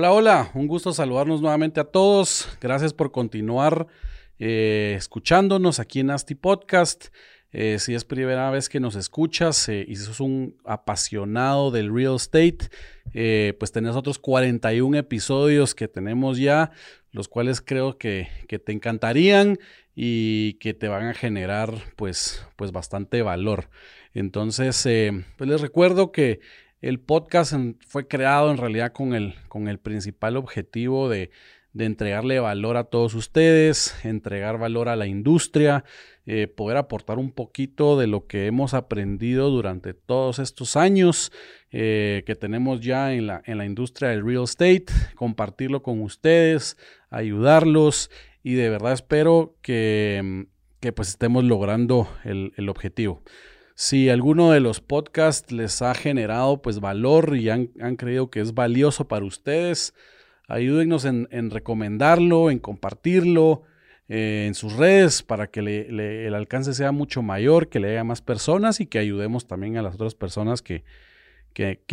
Hola, hola, un gusto saludarnos nuevamente a todos. Gracias por continuar eh, escuchándonos aquí en ASTI Podcast. Eh, si es primera vez que nos escuchas eh, y si sos un apasionado del real estate, pues tenés otros 41 episodios que tenemos ya, los cuales creo que, te encantarían y que te van a generar pues, pues bastante valor. Entonces, pues les recuerdo que el podcast fue creado en realidad con el, con el principal objetivo de entregarle valor a todos ustedes, entregar valor a la industria, eh, poder aportar un poquito de lo que hemos aprendido durante todos estos años eh, que tenemos ya en la, en la industria del real estate, compartirlo con ustedes, ayudarlos y de verdad espero que, que pues estemos logrando el, el objetivo. Si alguno de los podcasts les ha generado pues valor y han, han creído que es valioso para ustedes, Ayúdennos en, recomendarlo, en compartirlo eh, en sus redes para que el alcance sea mucho mayor, que le llegue a más personas y que ayudemos también a las otras personas que,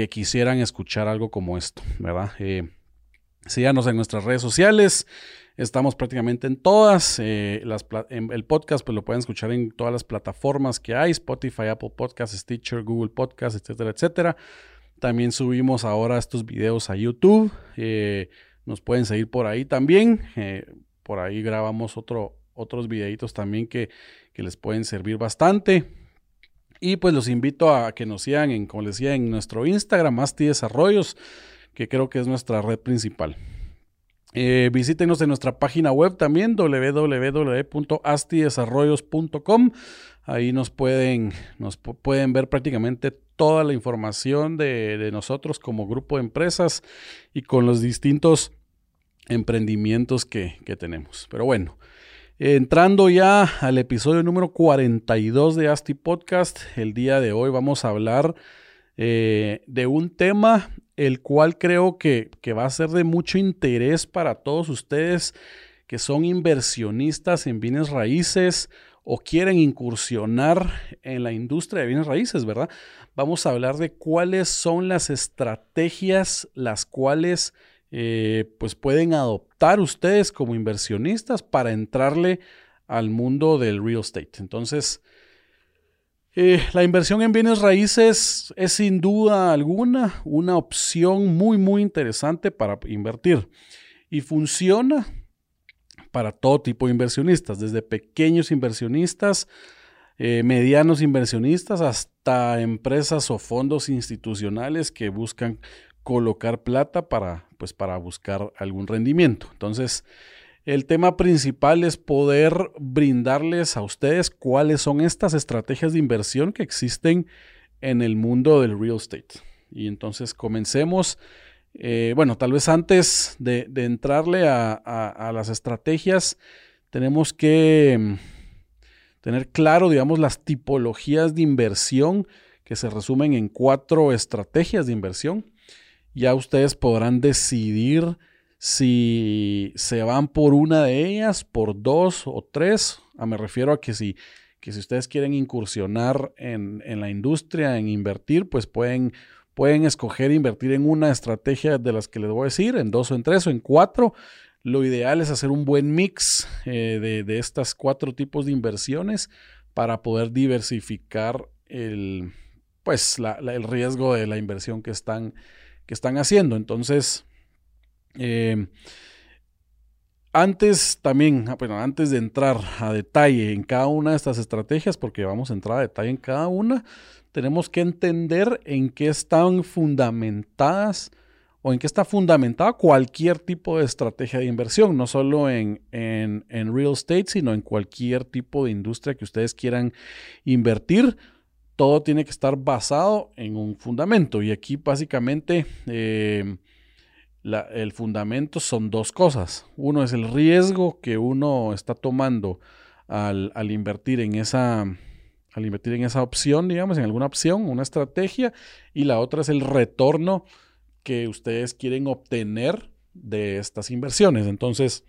quisieran escuchar algo como esto, ¿verdad? Eh, síganos en nuestras redes sociales. Estamos prácticamente en todas. Eh, el podcast pues lo pueden escuchar en todas las plataformas que hay, Spotify, Apple Podcasts, Stitcher, Google Podcasts, etcétera, etcétera. También subimos ahora estos videos a YouTube. Nos pueden seguir por ahí también. Eh, por ahí grabamos otro, otros videitos también que, les pueden servir bastante. Y pues los invito a que nos sigan en, como les decía, en nuestro Instagram, Asti Desarrollos, que creo que es nuestra red principal. Eh, visítenos en nuestra página web también, www.astidesarrollos.com. Ahí nos pueden, nos pueden ver prácticamente toda la información de, nosotros como grupo de empresas y con los distintos emprendimientos que, tenemos. Pero bueno, entrando ya al episodio número 42 de Asti Podcast, el día de hoy vamos a hablar eh, de un tema el cual creo que, que va a ser de mucho interés para todos ustedes que son inversionistas en bienes raíces o quieren incursionar en la industria de bienes raíces, ¿verdad? Vamos a hablar de cuáles son las estrategias las cuales eh, pues pueden adoptar ustedes como inversionistas para entrarle al mundo del real estate. Entonces, eh, la inversión en bienes raíces es sin duda alguna una opción muy, muy interesante para invertir y funciona para todo tipo de inversionistas, desde pequeños inversionistas, eh, medianos inversionistas, hasta empresas o fondos institucionales que buscan colocar plata para, pues, para buscar algún rendimiento. Entonces, el tema principal es poder brindarles a ustedes cuáles son estas estrategias de inversión que existen en el mundo del real estate. Y entonces comencemos. Eh, bueno, tal vez antes de, entrarle a, las estrategias, tenemos que mm, tener claro, digamos, las tipologías de inversión que se resumen en cuatro estrategias de inversión ya ustedes podrán decidir si se van por una de ellas, por dos o tres. Ah, me refiero a que si, que si ustedes quieren incursionar en, la industria, en invertir, pues pueden, pueden escoger invertir en una estrategia de las que les voy a decir, en dos o en tres o en cuatro. Lo ideal es hacer un buen mix eh, de, de estos cuatro tipos de inversiones para poder diversificar el, pues, el riesgo de la inversión que están que están haciendo. Entonces, eh, antes también, ah, bueno, antes de entrar a detalle en cada una de estas estrategias, porque vamos a entrar a detalle en cada una, tenemos que entender en qué están fundamentadas o en qué está fundamentada cualquier tipo de estrategia de inversión, no solo en, en, en real estate, sino en cualquier tipo de industria que ustedes quieran invertir todo tiene que estar basado en un fundamento. Y aquí básicamente eh, el fundamento son dos cosas. Uno es el riesgo que uno está tomando al, invertir en esa al invertir en esa opción, digamos, en alguna opción, una estrategia, y la otra es el retorno que ustedes quieren obtener de estas inversiones. Entonces,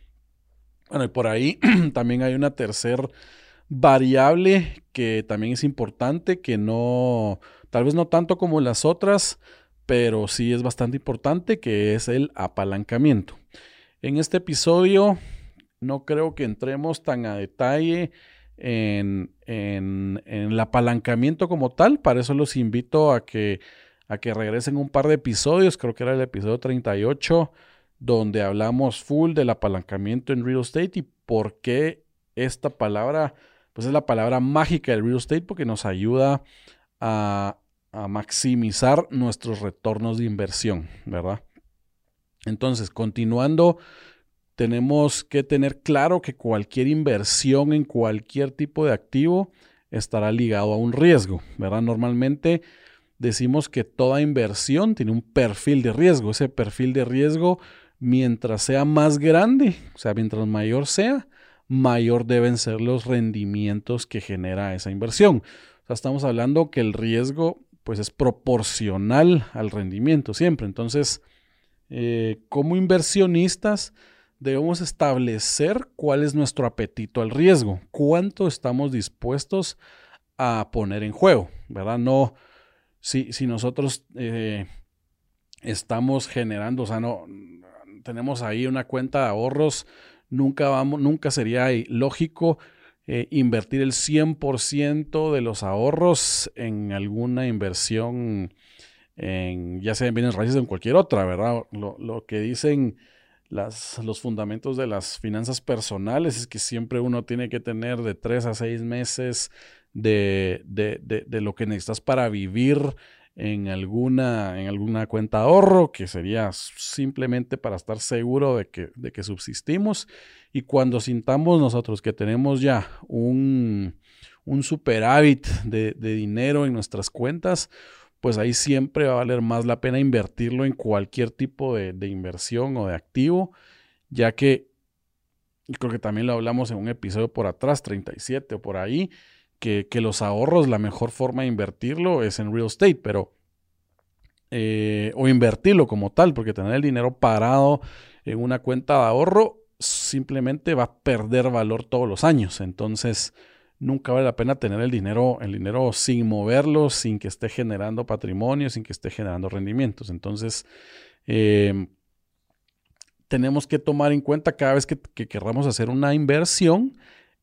bueno, y por ahí también hay una tercera variable que también es importante, que no, tal vez no tanto como las otras, pero sí es bastante importante, que es el apalancamiento. En este episodio no creo que entremos tan a detalle en, el apalancamiento como tal, para eso los invito a que, a que regresen un par de episodios, creo que era el episodio 38, donde hablamos full del apalancamiento en real estate y por qué esta palabra, pues es la palabra mágica del real estate porque nos ayuda a, a maximizar nuestros retornos de inversión, ¿verdad? Entonces, continuando, tenemos que tener claro que cualquier inversión en cualquier tipo de activo estará ligado a un riesgo, ¿verdad? Normalmente decimos que toda inversión tiene un perfil de riesgo. Ese perfil de riesgo, mientras sea más grande, o sea, mientras mayor sea, mayor deben ser los rendimientos que genera esa inversión. O sea, estamos hablando que el riesgo pues es proporcional al rendimiento siempre. Entonces, eh, como inversionistas debemos establecer cuál es nuestro apetito al riesgo, cuánto estamos dispuestos a poner en juego, ¿verdad? No, si, si nosotros eh, estamos generando, o sea, no, tenemos ahí una cuenta de ahorros, nunca vamos, nunca sería lógico eh, invertir el 100% de los ahorros en alguna inversión, en, ya sea en bienes raíces o en cualquier otra, ¿verdad? Lo, que dicen las, los fundamentos de las finanzas personales es que siempre uno tiene que tener de 3 a 6 meses de, de, de, lo que necesitas para vivir en alguna, en alguna cuenta de ahorro, que sería simplemente para estar seguro de que, de que subsistimos. Y cuando sintamos nosotros que tenemos ya un, un superávit de, dinero en nuestras cuentas, pues ahí siempre va a valer más la pena invertirlo en cualquier tipo de, inversión o de activo, ya que, y creo que también lo hablamos en un episodio por atrás, 37 o por ahí, que, los ahorros, la mejor forma de invertirlo es en real estate, pero... Eh, o invertirlo como tal, porque tener el dinero parado en una cuenta de ahorro simplemente va a perder valor todos los años. Entonces, nunca vale la pena tener el dinero, el dinero sin moverlo, sin que esté generando patrimonio, sin que esté generando rendimientos. Entonces, em, tenemos que tomar en cuenta cada vez que, que querramos hacer una inversión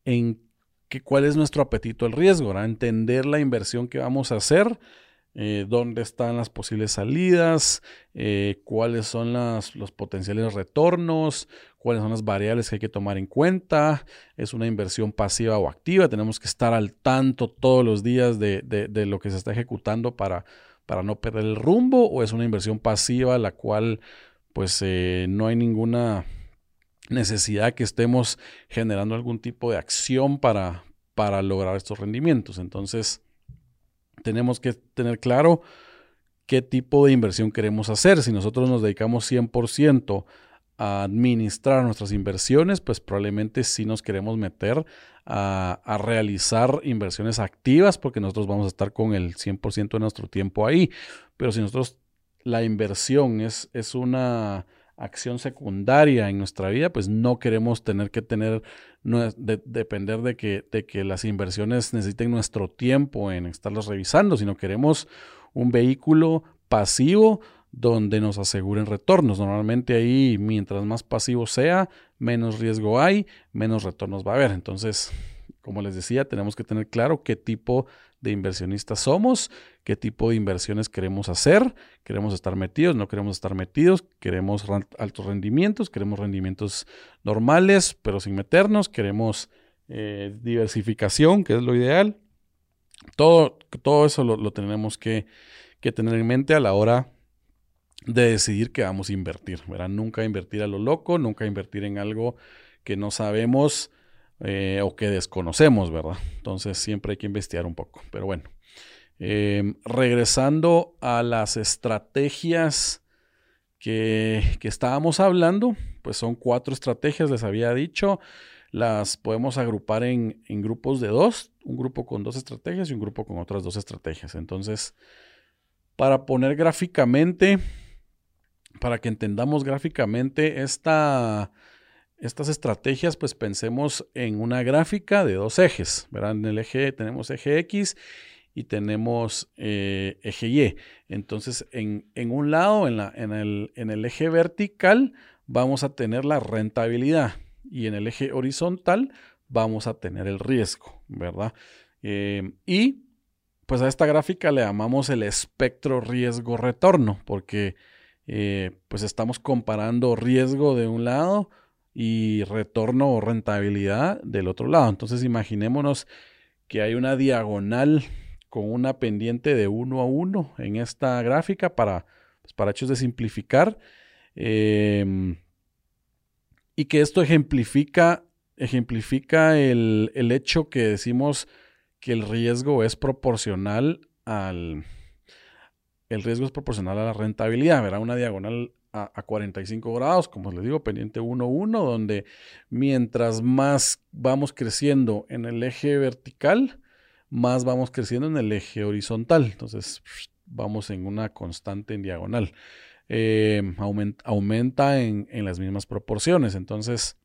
en que cuál es nuestro apetito al riesgo, entender la inversión que vamos a hacer, eh, dónde están las posibles salidas, eh, cuáles son los potenciales retornos, cuáles son las variables que hay que tomar en cuenta, es una inversión pasiva o activa, tenemos que estar al tanto todos los días de, lo que se está ejecutando para, para, no perder el rumbo, o es una inversión pasiva la cual pues eh, no hay ninguna necesidad que estemos generando algún tipo de acción para, para lograr estos rendimientos. Entonces, tenemos que tener claro qué tipo de inversión queremos hacer. Si nosotros nos dedicamos 100% a administrar nuestras inversiones, pues probablemente sí nos queremos meter a, a, realizar inversiones activas porque nosotros vamos a estar con el 100% de nuestro tiempo ahí. Pero si nosotros la inversión es, es una acción secundaria en nuestra vida, pues no queremos tener que tener, depender de que, de que las inversiones necesiten nuestro tiempo en estarlas revisando, sino queremos un vehículo pasivo donde nos aseguren retornos. Normalmente ahí, mientras más pasivo sea, menos riesgo hay, menos retornos va a haber. Entonces, como les decía, tenemos que tener claro qué tipo de inversionistas somos, qué tipo de inversiones queremos hacer, queremos estar metidos, no queremos estar metidos, queremos altos rendimientos, queremos rendimientos normales, pero sin meternos, queremos eh, diversificación, que es lo ideal. Todo, todo eso lo, tenemos que, tener en mente a la hora de decidir que vamos a invertir. ¿verdad? Nunca invertir a lo loco, nunca invertir en algo que no sabemos eh, o que desconocemos, ¿verdad? Entonces siempre hay que investigar un poco. Pero bueno, Em, regresando a las estrategias que, estábamos hablando, pues son cuatro estrategias, les había dicho. Las podemos agrupar en, en, grupos de dos, un grupo con dos estrategias y un grupo con otras dos estrategias. Entonces, para poner gráficamente, para que entendamos gráficamente esta, estas estrategias, pues pensemos en una gráfica de dos ejes. ¿verdad? En el eje tenemos eje X y tenemos eh, eje Y. Entonces, en, un lado, en, la, en, el, en, el, eje vertical, vamos a tener la rentabilidad y en el eje horizontal vamos a tener el riesgo, ¿verdad? Eh, y pues a esta gráfica le llamamos el espectro riesgo-retorno, porque eh, pues estamos comparando riesgo de un lado y retorno o rentabilidad del otro lado. Entonces imaginémonos que hay una diagonal con una pendiente de uno a uno en esta gráfica para, pues, para hechos de simplificar. Em, y que esto ejemplifica, ejemplifica el, hecho que decimos que el riesgo es proporcional al. El riesgo es proporcional a la rentabilidad. Verá una diagonal a, a 45 grados, como les digo, pendiente 1-1, donde mientras más vamos creciendo en el eje vertical, más vamos creciendo en el eje horizontal. Entonces vamos en una constante en diagonal. Eh, aumenta, en, las mismas proporciones. Entonces,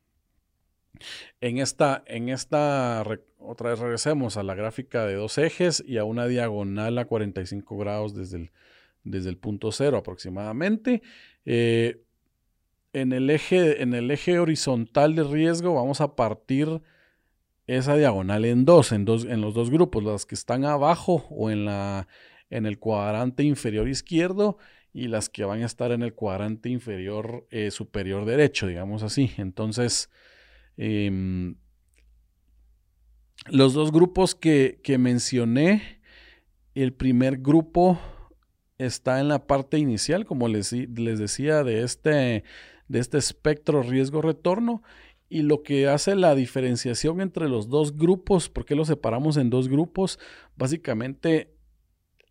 en esta, en esta, otra vez regresemos a la gráfica de dos ejes y a una diagonal a 45 grados desde el, desde el punto cero aproximadamente. Eh, en, el eje, en el eje horizontal de riesgo vamos a partir esa diagonal en dos, en dos, en los dos grupos, las que están abajo o en la en el cuadrante inferior izquierdo y las que van a estar en el cuadrante inferior eh, superior derecho, digamos así. Entonces, em, los dos grupos que, mencioné, el primer grupo está en la parte inicial, como les, les decía, de este, de este espectro riesgo-retorno y lo que hace la diferenciación entre los dos grupos, ¿por qué los separamos en dos grupos? Básicamente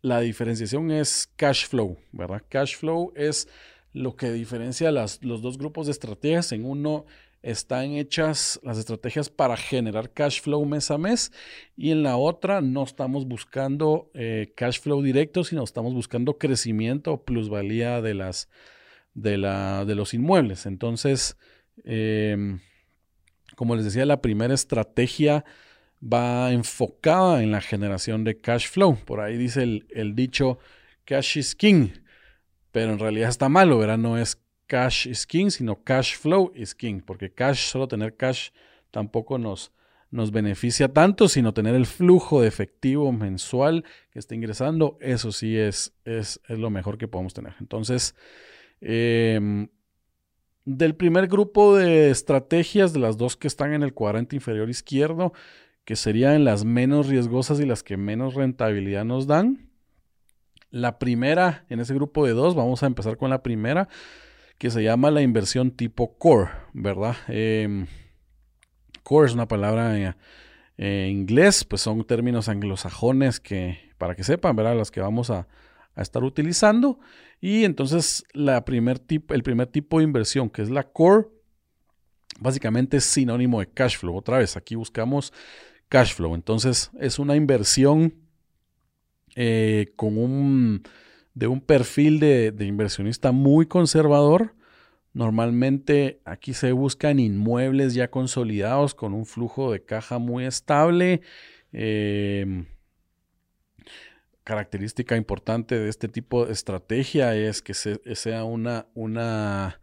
la diferenciación es cash flow, ¿verdad? Cash flow es lo que diferencia las, los dos grupos de estrategias. En uno están hechas las estrategias para generar cash flow mes a mes y en la otra no estamos buscando eh, cash flow directo, sino estamos buscando crecimiento o plusvalía de, las, de, la, de los inmuebles. Entonces, em, como les decía, la primera estrategia va enfocada en la generación de cash flow. Por ahí dice el, dicho cash is king, pero en realidad está malo, ¿verdad? No es cash is king, sino cash flow is king, porque cash, solo tener cash tampoco nos, nos beneficia tanto, sino tener el flujo de efectivo mensual que está ingresando, eso sí es, es, es lo mejor que podemos tener. Entonces, eh, del primer grupo de estrategias, de las dos que están en el cuadrante inferior izquierdo, que serían las menos riesgosas y las que menos rentabilidad nos dan. La primera, en ese grupo de dos, vamos a empezar con la primera, que se llama la inversión tipo core, ¿verdad? Em, core es una palabra en, en inglés, pues son términos anglosajones que, para que sepan, ¿verdad? Las que vamos a, estar utilizando. Y entonces el primer tipo de inversión, que es la core, básicamente es sinónimo de cash flow. Otra vez, aquí buscamos cash flow. Entonces es una inversión eh, con un, de un perfil de, de, inversionista muy conservador. Normalmente aquí se buscan inmuebles ya consolidados con un flujo de caja muy estable. Eh, característica importante de este tipo de estrategia es que sea una, una,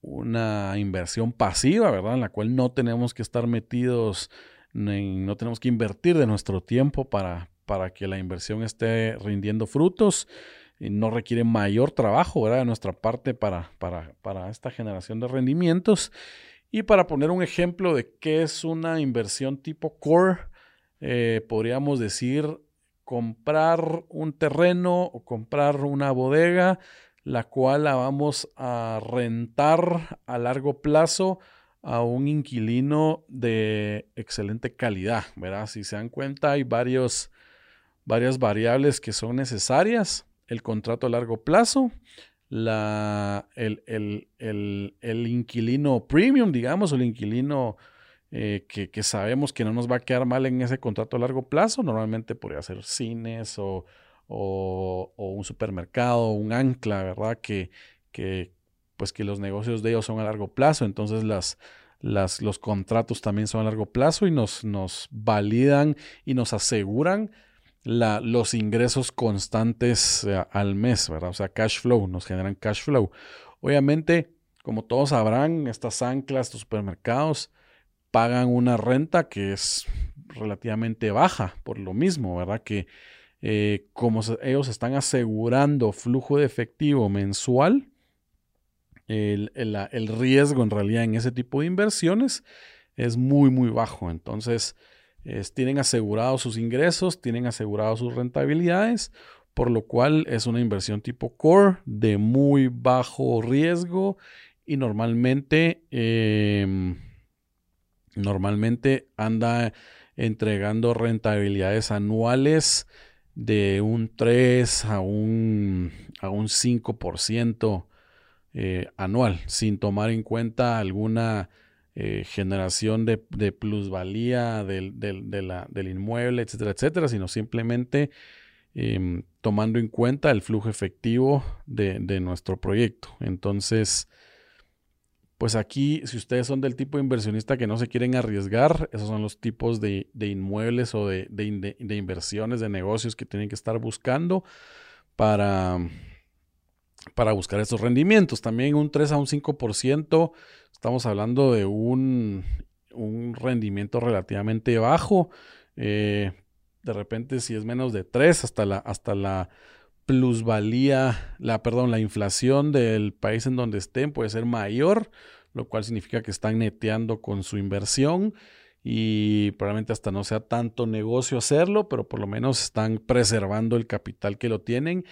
una inversión pasiva, ¿verdad? En la cual no tenemos que estar metidos, no tenemos que invertir de nuestro tiempo para, para que la inversión esté rindiendo frutos. No requiere mayor trabajo, ¿verdad? De nuestra parte para, para, para esta generación de rendimientos. Y para poner un ejemplo de qué es una inversión tipo core, eh, podríamos decir comprar un terreno o comprar una bodega, la cual la vamos a rentar a largo plazo a un inquilino de excelente calidad, ¿verdad? Si se dan cuenta, hay varios, varias variables que son necesarias. El contrato a largo plazo, la, el, el, inquilino premium, digamos, o el inquilino eh, que, sabemos que no nos va a quedar mal en ese contrato a largo plazo. Normalmente podría ser cines o, o, un supermercado, un ancla, ¿verdad? Que, que, pues que los negocios de ellos son a largo plazo. Entonces las, las, los contratos también son a largo plazo y nos, nos validan y nos aseguran los ingresos constantes eh, al mes, ¿verdad? O sea, cash flow, nos generan cash flow. Obviamente, como todos sabrán, estas anclas, estos supermercados, pagan una renta que es relativamente baja por lo mismo, ¿verdad? Que eh, como ellos están asegurando flujo de efectivo mensual, el, el, riesgo en realidad en ese tipo de inversiones es muy, muy bajo. Entonces, tienen asegurados sus ingresos, tienen asegurados sus rentabilidades, por lo cual es una inversión tipo core de muy bajo riesgo y normalmente, em, normalmente anda entregando rentabilidades anuales de un 3 a un, a un 5% eh, anual, sin tomar en cuenta alguna eh, generación de, plusvalía del, inmueble, etcétera, etcétera, sino simplemente em, tomando en cuenta el flujo efectivo de, nuestro proyecto. Entonces, pues aquí, si ustedes son del tipo de inversionista que no se quieren arriesgar, esos son los tipos de, inmuebles o de, inversiones, de negocios que tienen que estar buscando para, para buscar estos rendimientos. También un 3 a un 5% Estamos hablando de un, rendimiento relativamente bajo. Eh, de repente, si es menos de 3, hasta la, hasta la plusvalía, la, perdón, la inflación del país en donde estén puede ser mayor, lo cual significa que están neteando con su inversión y probablemente hasta no sea tanto negocio hacerlo, pero por lo menos están preservando el capital que lo tienen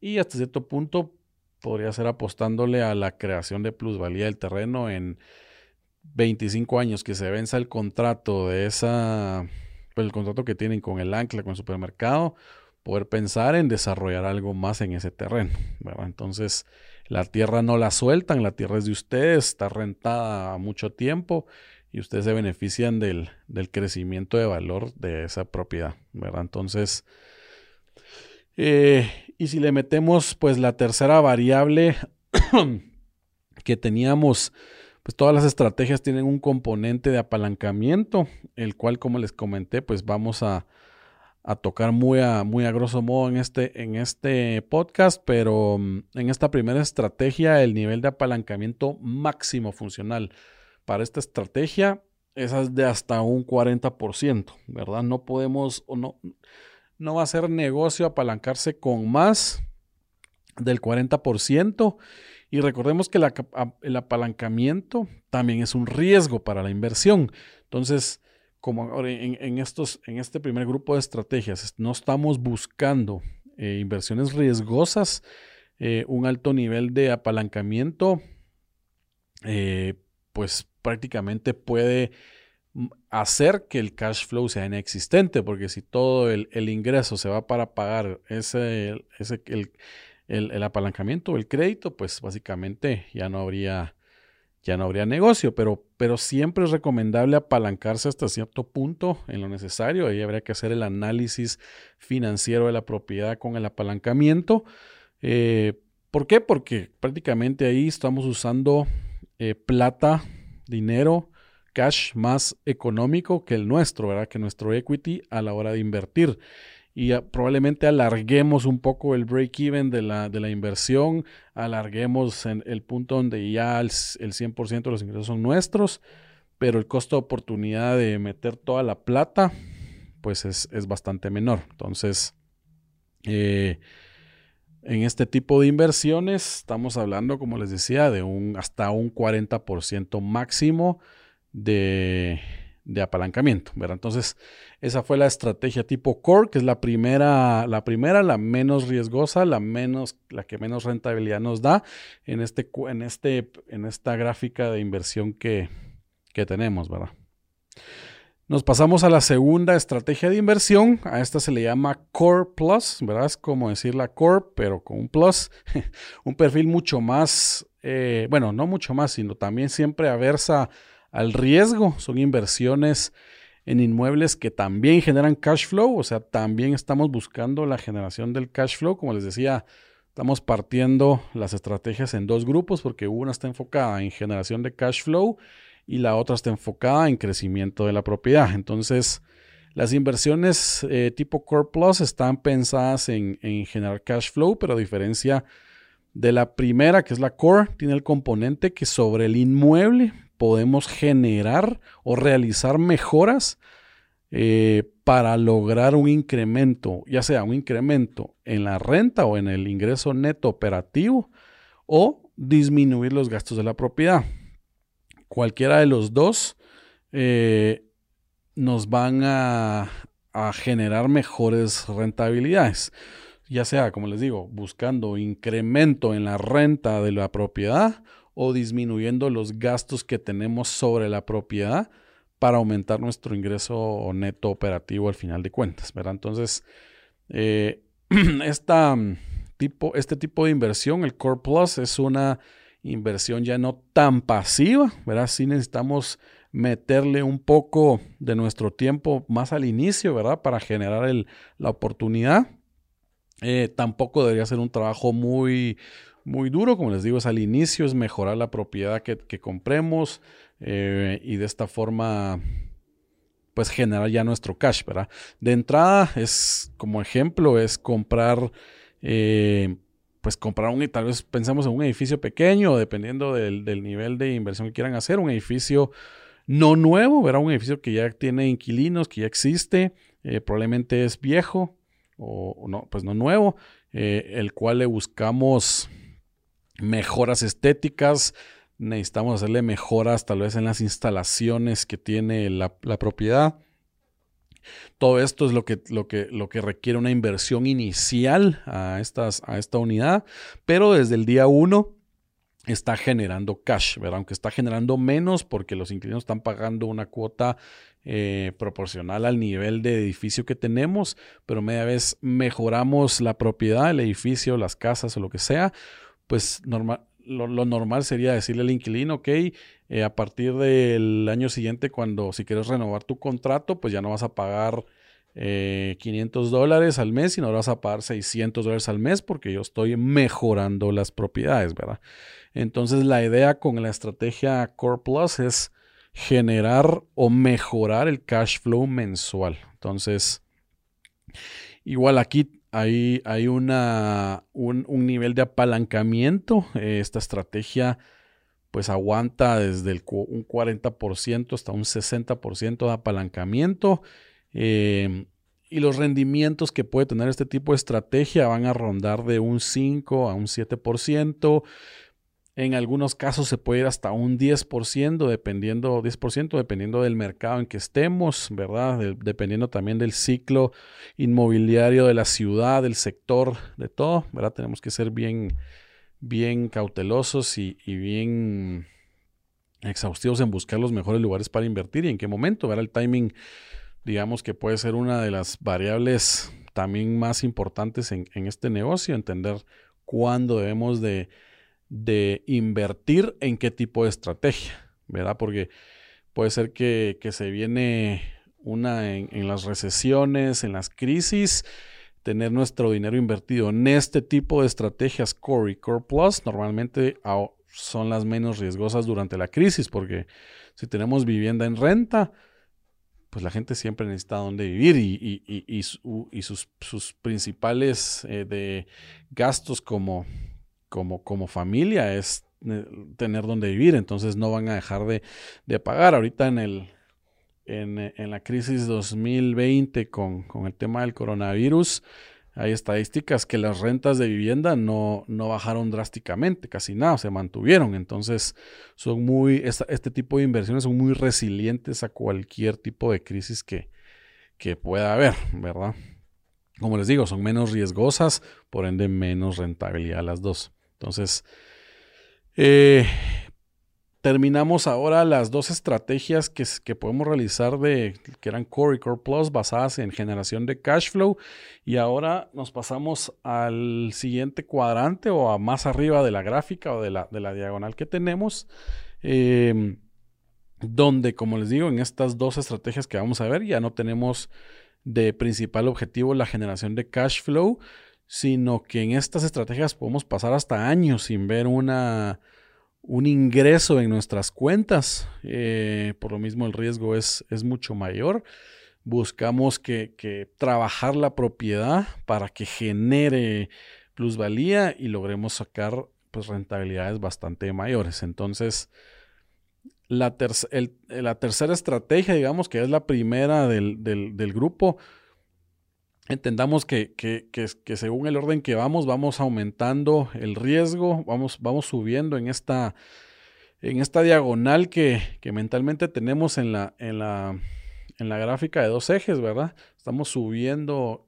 y hasta cierto punto podría ser apostándole a la creación de plusvalía del terreno en 25 años que se venza el contrato de esa, pues el contrato que tienen con el ancla, con el supermercado, poder pensar en desarrollar algo más en ese terreno, Entonces, la tierra no la sueltan, la tierra es de ustedes, está rentada mucho tiempo y ustedes se benefician del, del crecimiento de valor de esa propiedad, ¿verdad? Entonces, eh, y si le metemos pues la tercera variable que teníamos, pues todas las estrategias tienen un componente de apalancamiento, el cual como les comenté pues vamos a, tocar muy a, muy a grosso modo en este, en este podcast, pero mm, en esta primera estrategia el nivel de apalancamiento máximo funcional para esta estrategia es de hasta un 40%, ¿verdad? No podemos o no no va a ser negocio apalancarse con más del 40%. Y recordemos que el apalancamiento también es un riesgo para la inversión. Entonces, como en, estos, en este primer grupo de estrategias, no estamos buscando eh, inversiones riesgosas, eh, un alto nivel de apalancamiento, eh, pues prácticamente puede hacer que el cash flow sea inexistente, porque si todo el, ingreso se va para pagar ese, ese el, el, apalancamiento o el crédito, pues básicamente ya no habría, ya no habría negocio, pero, pero siempre es recomendable apalancarse hasta cierto punto en lo necesario, ahí habría que hacer el análisis financiero de la propiedad con el apalancamiento. Eh, ¿Por qué? Porque prácticamente ahí estamos usando eh, plata, dinero, cash más económico que el nuestro, ¿verdad? Que nuestro equity a la hora de invertir. Y probablemente alarguemos un poco el break-even de la, de la inversión, alarguemos en el punto donde ya el, 100% de los ingresos son nuestros, pero el costo de oportunidad de meter toda la plata, pues es, bastante menor. Entonces, eh, en este tipo de inversiones estamos hablando, como les decía, de un hasta un 40% máximo de, apalancamiento, ¿verdad? Entonces, esa fue la estrategia tipo core, que es la primera, la primera, la menos riesgosa, la menos, la que menos rentabilidad nos da en este, en este, en esta gráfica de inversión que, que tenemos, ¿verdad? Nos pasamos a la segunda estrategia de inversión. A esta se le llama Core Plus, ¿verdad? Es como decir la Core, pero con un Plus. un perfil mucho más, eh, bueno, no mucho más, sino también siempre aversa al riesgo. Son inversiones en inmuebles que también generan cash flow, o sea, también estamos buscando la generación del cash flow. Como les decía, estamos partiendo las estrategias en dos grupos porque una está enfocada en generación de cash flow y la otra está enfocada en crecimiento de la propiedad. Entonces, las inversiones eh, tipo Core Plus están pensadas en, generar cash flow, pero a diferencia de la primera, que es la Core, tiene el componente que sobre el inmueble podemos generar o realizar mejoras eh, para lograr un incremento, ya sea un incremento en la renta o en el ingreso neto operativo o disminuir los gastos de la propiedad cualquiera de los dos eh, nos van a, generar mejores rentabilidades. Ya sea, como les digo, buscando incremento en la renta de la propiedad o disminuyendo los gastos que tenemos sobre la propiedad para aumentar nuestro ingreso neto operativo al final de cuentas. ¿verdad? Entonces, eh, tipo, este tipo de inversión, el Core Plus, es una inversión ya no tan pasiva, ¿verdad? Sí necesitamos meterle un poco de nuestro tiempo más al inicio, ¿verdad? Para generar la oportunidad. Eh, tampoco debería ser un trabajo muy, muy duro, como les digo, es al inicio, es mejorar la propiedad que, compremos eh, y de esta forma pues generar ya nuestro cash, ¿verdad? De entrada es como ejemplo, es comprar eh, pues comprar un, tal vez pensamos en un edificio pequeño, dependiendo del, nivel de inversión que quieran hacer, un edificio no nuevo, verá un edificio que ya tiene inquilinos, que ya existe, eh, probablemente es viejo o, no, pues no nuevo, el cual le buscamos mejoras estéticas, necesitamos hacerle mejoras tal vez en las instalaciones que tiene la, propiedad. Todo esto es lo que, lo que, lo que requiere una inversión inicial a, estas, a esta unidad, pero desde el día uno está generando cash, ¿verdad? Aunque está generando menos porque los inquilinos están pagando una cuota eh, proporcional al nivel de edificio que tenemos, pero media vez mejoramos la propiedad, el edificio, las casas o lo que sea, pues normal, lo, normal sería decirle al inquilino, ok, eh, a partir del año siguiente, cuando si quieres renovar tu contrato, pues ya no vas a pagar 500 eh, dólares al mes, sino vas a pagar 600 dólares al mes porque yo estoy mejorando las propiedades, ¿verdad? Entonces la idea con la estrategia Core Plus es generar o mejorar el cash flow mensual. Entonces, igual aquí hay, hay una, un, nivel de apalancamiento. Eh, esta estrategia pues aguanta desde el, un 40% hasta un 60% de apalancamiento. Em, y los rendimientos que puede tener este tipo de estrategia van a rondar de un 5 a un 7%. En algunos casos se puede ir hasta un 10%, dependiendo, 10%, dependiendo del mercado en que estemos, ¿verdad? dependiendo también del ciclo inmobiliario de la ciudad, del sector, de todo, ¿verdad? Tenemos que ser bien, bien cautelosos y, bien exhaustivos en buscar los mejores lugares para invertir y en qué momento, ¿verdad? El timing, digamos que puede ser una de las variables también más importantes en, en este negocio, entender cuándo debemos de de invertir en qué tipo de estrategia, ¿verdad? Porque puede ser que, se viene una en, las recesiones, en las crisis, tener nuestro dinero invertido en este tipo de estrategias Core y Core Plus normalmente son las menos riesgosas durante la crisis, porque si tenemos vivienda en renta, pues la gente siempre necesita dónde vivir y, sus, sus, principales eh, de gastos como como, como familia es eh, tener donde vivir, entonces no van a dejar de, pagar. Ahorita en, el, en, la crisis 2020 con, el tema del coronavirus, hay estadísticas que las rentas de vivienda no, no bajaron drásticamente, casi nada, se mantuvieron. Entonces, son muy, este tipo de inversiones son muy resilientes a cualquier tipo de crisis que, que pueda haber, ¿verdad? Como les digo, son menos riesgosas, por ende menos rentabilidad las dos. Entonces, eh, terminamos ahora las dos estrategias que, que, podemos realizar de que eran Core y Core Plus basadas en generación de cash flow. Y ahora nos pasamos al siguiente cuadrante o a más arriba de la gráfica o de la, de la diagonal que tenemos em, donde como les digo en estas dos estrategias que vamos a ver ya no tenemos de principal objetivo la generación de cash flow sino que en estas estrategias podemos pasar hasta años sin ver una, un ingreso en nuestras cuentas. Eh, por lo mismo el riesgo es, es mucho mayor. Buscamos que, que, trabajar la propiedad para que genere plusvalía y logremos sacar pues, rentabilidades bastante mayores. Entonces, la, la tercera estrategia, digamos que es la primera del, del, del grupo, entendamos que, que, que, según el orden que vamos, vamos aumentando el riesgo, vamos, vamos subiendo en esta, en esta diagonal que, mentalmente tenemos en la, en, la, en la gráfica de dos ejes, ¿verdad? Estamos subiendo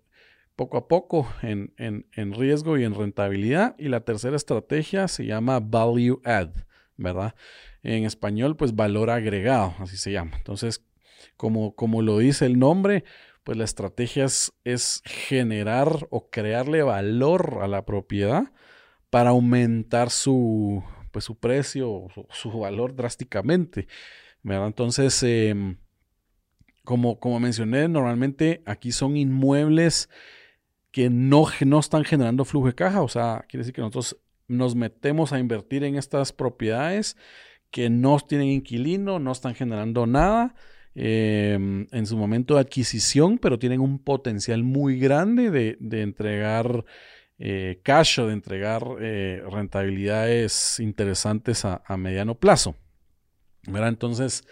poco a poco en, en, en, riesgo y en rentabilidad. Y la tercera estrategia se llama Value Add, ¿verdad? En español, pues valor agregado, así se llama. Entonces, como, como lo dice el nombre, pues la estrategia es, generar o crearle valor a la propiedad para aumentar su, pues, su precio, su, su valor drásticamente. ¿verdad? Entonces, em, como, como mencioné, normalmente aquí son inmuebles que no, no están generando flujo de caja, o sea, quiere decir que nosotros nos metemos a invertir en estas propiedades que no tienen inquilino, no están generando nada Em, en su momento de adquisición, pero tienen un potencial muy grande de, entregar eh, cash o de entregar eh, rentabilidades interesantes a, mediano plazo. Entonces,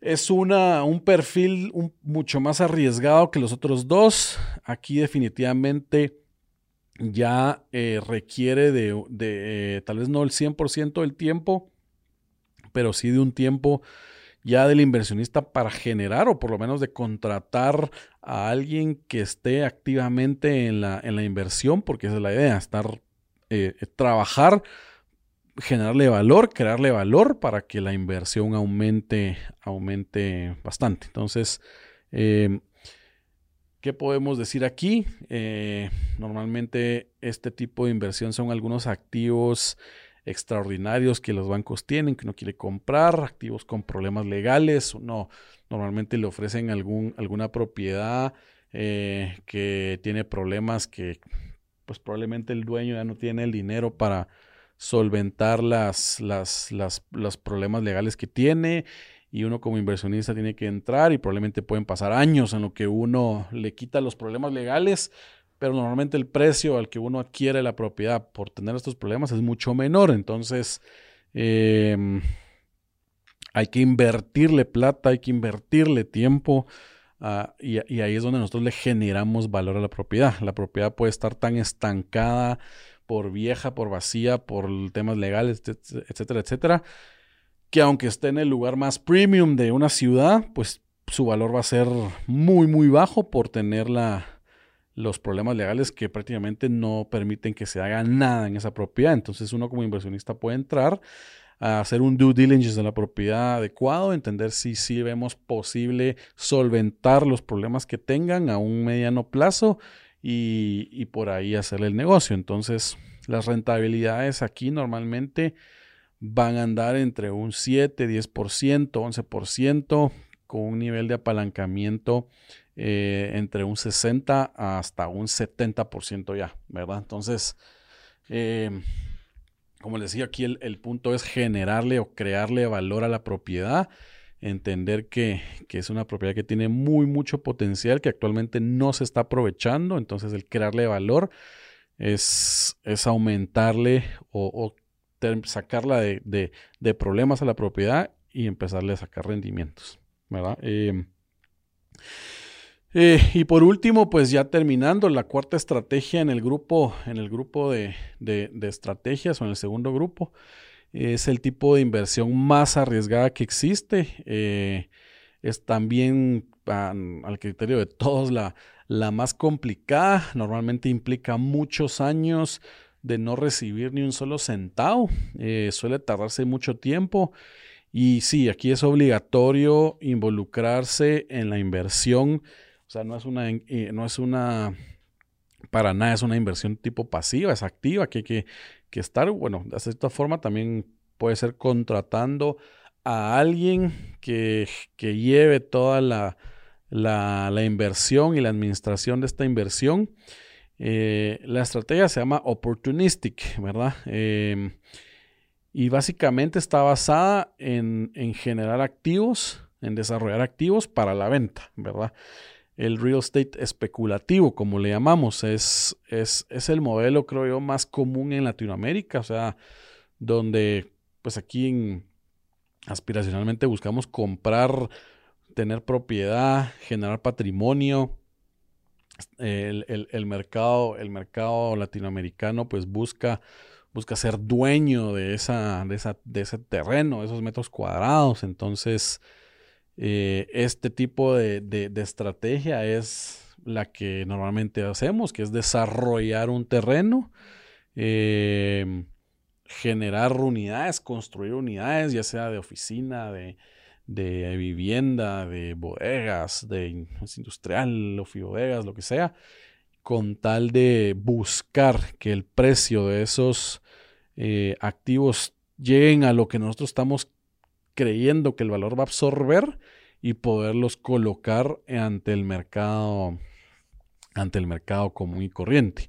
es una, un perfil mucho más arriesgado que los otros dos. Aquí definitivamente ya eh, requiere de, de tal vez no el 100% del tiempo, pero sí de un tiempo ya del inversionista para generar o por lo menos de contratar a alguien que esté activamente en la, en la inversión, porque esa es la idea, estar, eh, trabajar, generarle valor, crearle valor para que la inversión aumente, aumente bastante. Entonces, em, ¿Qué podemos decir aquí? Eh, normalmente este tipo de inversión son algunos activos extraordinarios que los bancos tienen, que uno quiere comprar, activos con problemas legales, uno normalmente le ofrecen algún, alguna propiedad eh, que tiene problemas que pues probablemente el dueño ya no tiene el dinero para solventar las, las, las, los problemas legales que tiene y uno como inversionista tiene que entrar y probablemente pueden pasar años en lo que uno le quita los problemas legales pero normalmente el precio al que uno adquiere la propiedad por tener estos problemas es mucho menor. Entonces, em, hay que invertirle plata, hay que invertirle tiempo. Ah, y, ahí es donde nosotros le generamos valor a la propiedad. La propiedad puede estar tan estancada por vieja, por vacía, por temas legales, etcétera, etcétera, que aunque esté en el lugar más premium de una ciudad, pues su valor va a ser muy, muy bajo por tener la, los problemas legales que prácticamente no permiten que se haga nada en esa propiedad. Entonces uno como inversionista puede entrar a hacer un due diligence de la propiedad adecuado, entender si sí vemos posible solventar los problemas que tengan a un mediano plazo y, y por ahí hacerle el negocio. Entonces las rentabilidades aquí normalmente van a andar entre un 7, 10%, 11%, con un nivel de apalancamiento eh, entre un 60 hasta un 70% ya, ¿verdad? Entonces, em, como les decía, aquí el, punto es generarle o crearle valor a la propiedad, entender que, es una propiedad que tiene muy, mucho potencial, que actualmente no se está aprovechando, entonces el crearle valor es, es aumentarle o, sacarla de, problemas a la propiedad y empezarle a sacar rendimientos, ¿verdad? Em, eh, y por último, pues ya terminando la cuarta estrategia en el grupo, en el grupo de, estrategias o en el segundo grupo, es el tipo de inversión más arriesgada que existe. Eh, es también al criterio de todos la, la más complicada. Normalmente implica muchos años de no recibir ni un solo centavo. Eh, suele tardarse mucho tiempo. Y sí, aquí es obligatorio involucrarse en la inversión. O sea, no es una, no es una, para nada es una inversión tipo pasiva, es activa, que hay que, que estar, bueno, de cierta forma también puede ser contratando a alguien que, que lleve toda la, la, la, inversión y la administración de esta inversión. Eh, la estrategia se llama opportunistic, ¿verdad? Em, y básicamente está basada en, en, generar activos, en desarrollar activos para la venta, ¿verdad? El real estate especulativo, como le llamamos, es, es, es el modelo, creo yo, más común en Latinoamérica, o sea, donde pues aquí en, aspiracionalmente buscamos comprar, tener propiedad, generar patrimonio. El, mercado, el mercado latinoamericano pues busca, busca ser dueño de, esa, de, esa, de ese terreno, esos metros cuadrados. Entonces, eh, este tipo de, de, estrategia es la que normalmente hacemos, que es desarrollar un terreno. Eh, generar unidades, construir unidades, ya sea de oficina, de, vivienda, de bodegas, de industrial, bodegas, lo que sea, con tal de buscar que el precio de esos eh, activos lleguen a lo que nosotros estamos creyendo que el valor va a absorber y poderlos colocar ante el mercado ante el mercado común y corriente.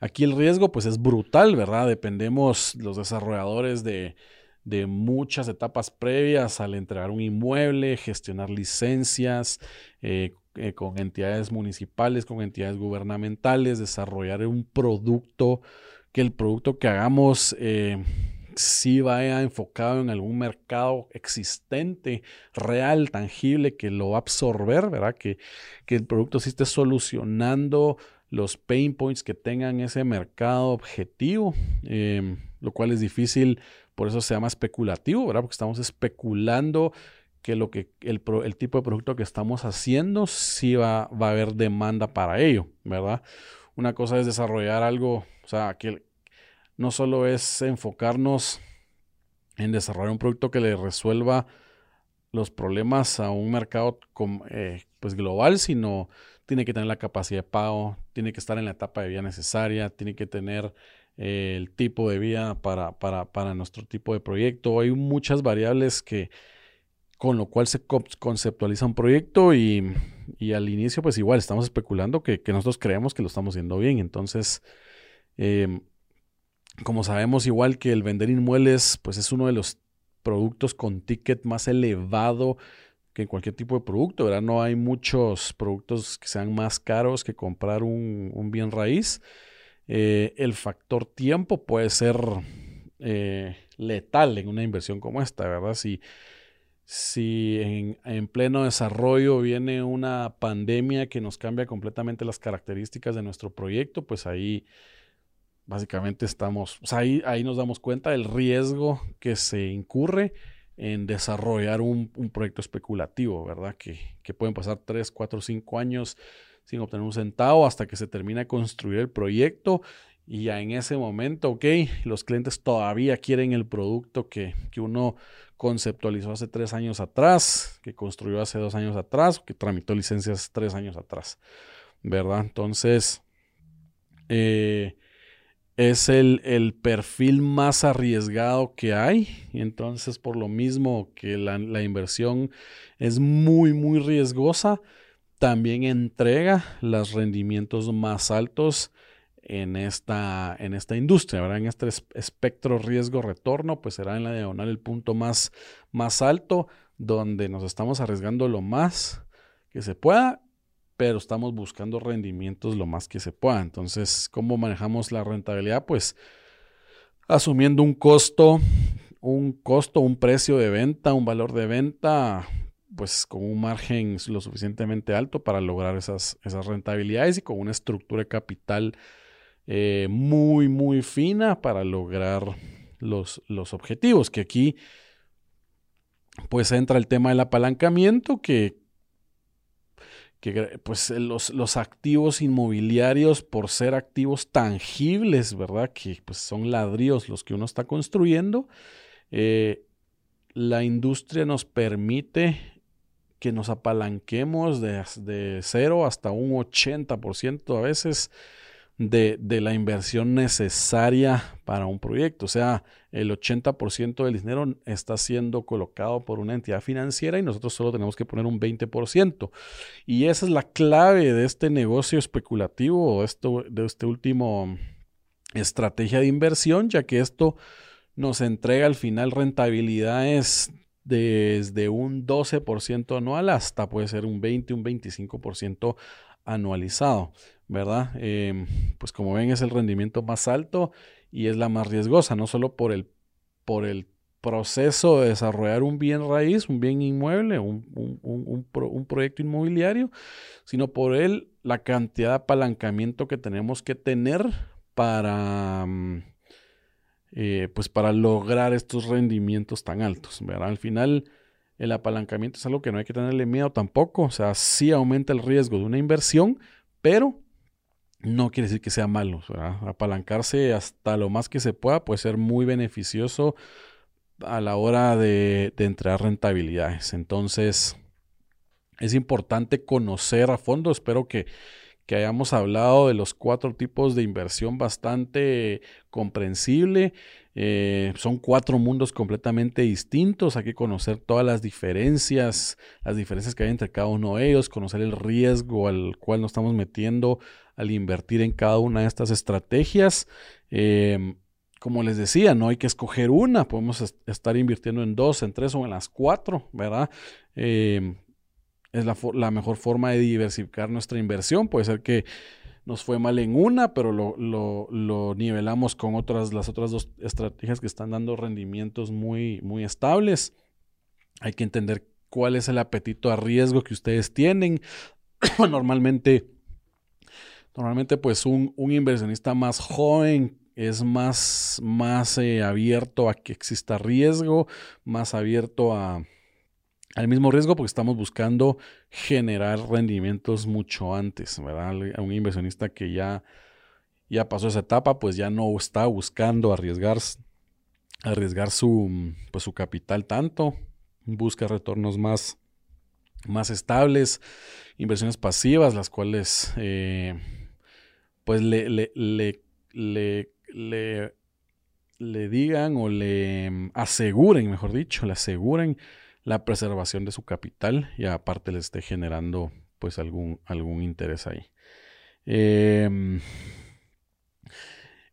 Aquí el riesgo pues es brutal, ¿verdad? Dependemos los desarrolladores de, muchas etapas previas al entregar un inmueble, gestionar licencias eh, eh, con entidades municipales, con entidades gubernamentales, desarrollar un producto, que el producto que hagamos eh, sí vaya enfocado en algún mercado existente, real, tangible, que lo va a absorber, ¿verdad? Que, que el producto sí esté solucionando los pain points que tengan ese mercado objetivo, em, lo cual es difícil, por eso se llama especulativo, ¿verdad? Porque estamos especulando que, lo que el, tipo de producto que estamos haciendo sí va, va, a haber demanda para ello, ¿verdad? Una cosa es desarrollar algo, o sea, que no solo es enfocarnos en desarrollar un producto que le resuelva los problemas a un mercado eh, pues global, sino tiene que tener la capacidad de pago, tiene que estar en la etapa de vida necesaria, tiene que tener eh, el tipo de vida para, para, para, nuestro tipo de proyecto. Hay muchas variables que con lo cual se conceptualiza un proyecto y, y, al inicio pues igual estamos especulando que, nosotros creemos que lo estamos haciendo bien. Entonces, em, como sabemos igual que el vender inmuebles pues es uno de los productos con ticket más elevado que en cualquier tipo de producto, ¿verdad? No hay muchos productos que sean más caros que comprar un, bien raíz. Eh, el factor tiempo puede ser eh, letal en una inversión como esta, ¿verdad? Si, si en, pleno desarrollo viene una pandemia que nos cambia completamente las características de nuestro proyecto, pues ahí básicamente estamos, o sea, ahí, ahí nos damos cuenta del riesgo que se incurre en desarrollar un, proyecto especulativo, ¿verdad? Que, pueden pasar 3, 4, 5 años sin obtener un centavo hasta que se termine de construir el proyecto y ya en ese momento, ok, los clientes todavía quieren el producto que, uno conceptualizó hace tres años atrás, que construyó hace dos años atrás, que tramitó licencias tres años atrás, ¿verdad? Entonces, eh, es el, perfil más arriesgado que hay. Entonces, por lo mismo que la, inversión es muy, muy riesgosa, también entrega los rendimientos más altos en esta, en esta industria. En este espectro riesgo-retorno, pues será en la diagonal el punto más, más alto, donde nos estamos arriesgando lo más que se pueda pero estamos buscando rendimientos lo más que se pueda. Entonces, ¿cómo manejamos la rentabilidad? Pues asumiendo un costo, un costo, un precio de venta, un valor de venta, pues con un margen lo suficientemente alto para lograr esas, esas rentabilidades y con una estructura de capital eh, muy, muy fina para lograr los, los objetivos. Que aquí, pues entra el tema del apalancamiento, que que pues los, los, activos inmobiliarios por ser activos tangibles, ¿verdad? Que pues son ladrillos los que uno está construyendo, eh, la industria nos permite que nos apalanquemos de, de 0 hasta un 80% a veces de, de, la inversión necesaria para un proyecto. O sea, el 80% del dinero está siendo colocado por una entidad financiera y nosotros solo tenemos que poner un 20%. Y esa es la clave de este negocio especulativo o esto, de este último estrategia de inversión, ya que esto nos entrega al final rentabilidades desde un 12% anual hasta puede ser un 20, un 25% anualizado. ¿Verdad? Em, pues como ven es el rendimiento más alto y es la más riesgosa, no solo por el, por el proceso de desarrollar un bien raíz, un bien inmueble, un, un, proyecto inmobiliario, sino por él la cantidad de apalancamiento que tenemos que tener para, mm, eh, pues para lograr estos rendimientos tan altos. ¿verdad? Al final, el apalancamiento es algo que no hay que tenerle miedo tampoco, o sea, sí aumenta el riesgo de una inversión, pero no quiere decir que sea malo. Apalancarse hasta lo más que se pueda puede ser muy beneficioso a la hora de, de entrar rentabilidades. Entonces, es importante conocer a fondo. Espero que, que hayamos hablado de los cuatro tipos de inversión bastante comprensible. Eh, son cuatro mundos completamente distintos. Hay que conocer todas las diferencias, las diferencias que hay entre cada uno de ellos, conocer el riesgo al cual nos estamos metiendo al invertir en cada una de estas estrategias. Em, como les decía, no hay que escoger una, podemos estar invirtiendo en dos, en tres o en las cuatro, ¿verdad? Em, es la, mejor forma de diversificar nuestra inversión. Puede ser que nos fue mal en una, pero lo, lo, nivelamos con otras, las otras dos estrategias que están dando rendimientos muy, muy estables. Hay que entender cuál es el apetito a riesgo que ustedes tienen. Normalmente Normalmente pues un, inversionista más joven es más, más eh, abierto a que exista riesgo, más abierto a, al mismo riesgo porque estamos buscando generar rendimientos mucho antes, ¿verdad? Un inversionista que ya, ya pasó esa etapa pues ya no está buscando arriesgar, arriesgar su, pues, su capital tanto, busca retornos más, más estables, inversiones pasivas, las cuales... Eh, pues le, le, le, le, le, digan o le mm, aseguren, mejor dicho, le aseguren la preservación de su capital y aparte le esté generando pues algún, algún interés ahí. Em,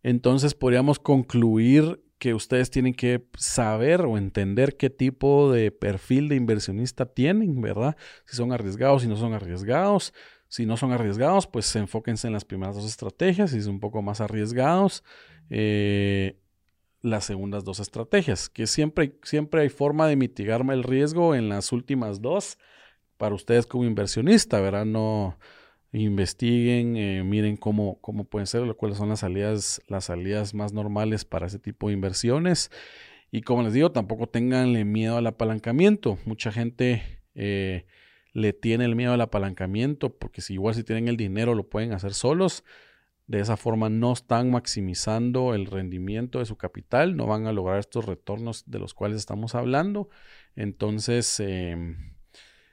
entonces podríamos concluir que ustedes tienen que saber o entender qué tipo de perfil de inversionista tienen, ¿verdad? Si son arriesgados, si no son arriesgados, si no son arriesgados, pues enfóquense en las primeras dos estrategias. Si son un poco más arriesgados, eh, las segundas dos estrategias. Que siempre, siempre hay forma de mitigarme el riesgo en las últimas dos para ustedes como inversionista, ¿verdad? No investiguen, eh, miren cómo, cómo pueden ser, cuáles son las salidas, las salidas más normales para ese tipo de inversiones. Y como les digo, tampoco tenganle miedo al apalancamiento. Mucha gente eh, le tiene el miedo al apalancamiento, porque si igual si tienen el dinero lo pueden hacer solos. De esa forma no están maximizando el rendimiento de su capital, no van a lograr estos retornos de los cuales estamos hablando. Entonces, em,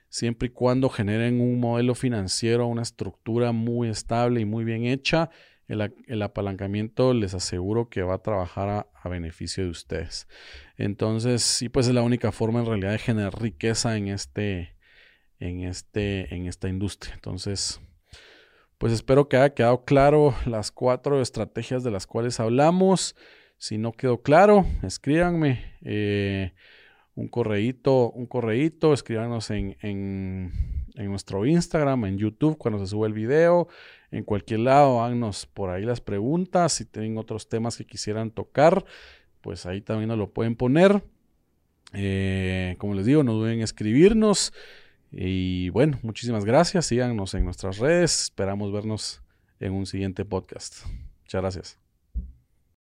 siempre y cuando generen un modelo financiero, una estructura muy estable y muy bien hecha, el, apalancamiento les aseguro que va a trabajar a, a, beneficio de ustedes. Entonces, sí, pues es la única forma en realidad de generar riqueza en este, en, este, en esta industria. Entonces, pues espero que haya quedado claro las cuatro estrategias de las cuales hablamos. Si no quedó claro, escríbanme eh, un correíto, un correíto, escríbanos en, en, nuestro Instagram, en YouTube cuando se sube el video, en cualquier lado, háganos por ahí las preguntas. Si tienen otros temas que quisieran tocar, pues ahí también nos lo pueden poner. Eh, como les digo, no duden en escribirnos. Y bueno, muchísimas gracias. Síganos en nuestras redes. Esperamos vernos en un siguiente podcast. Muchas gracias.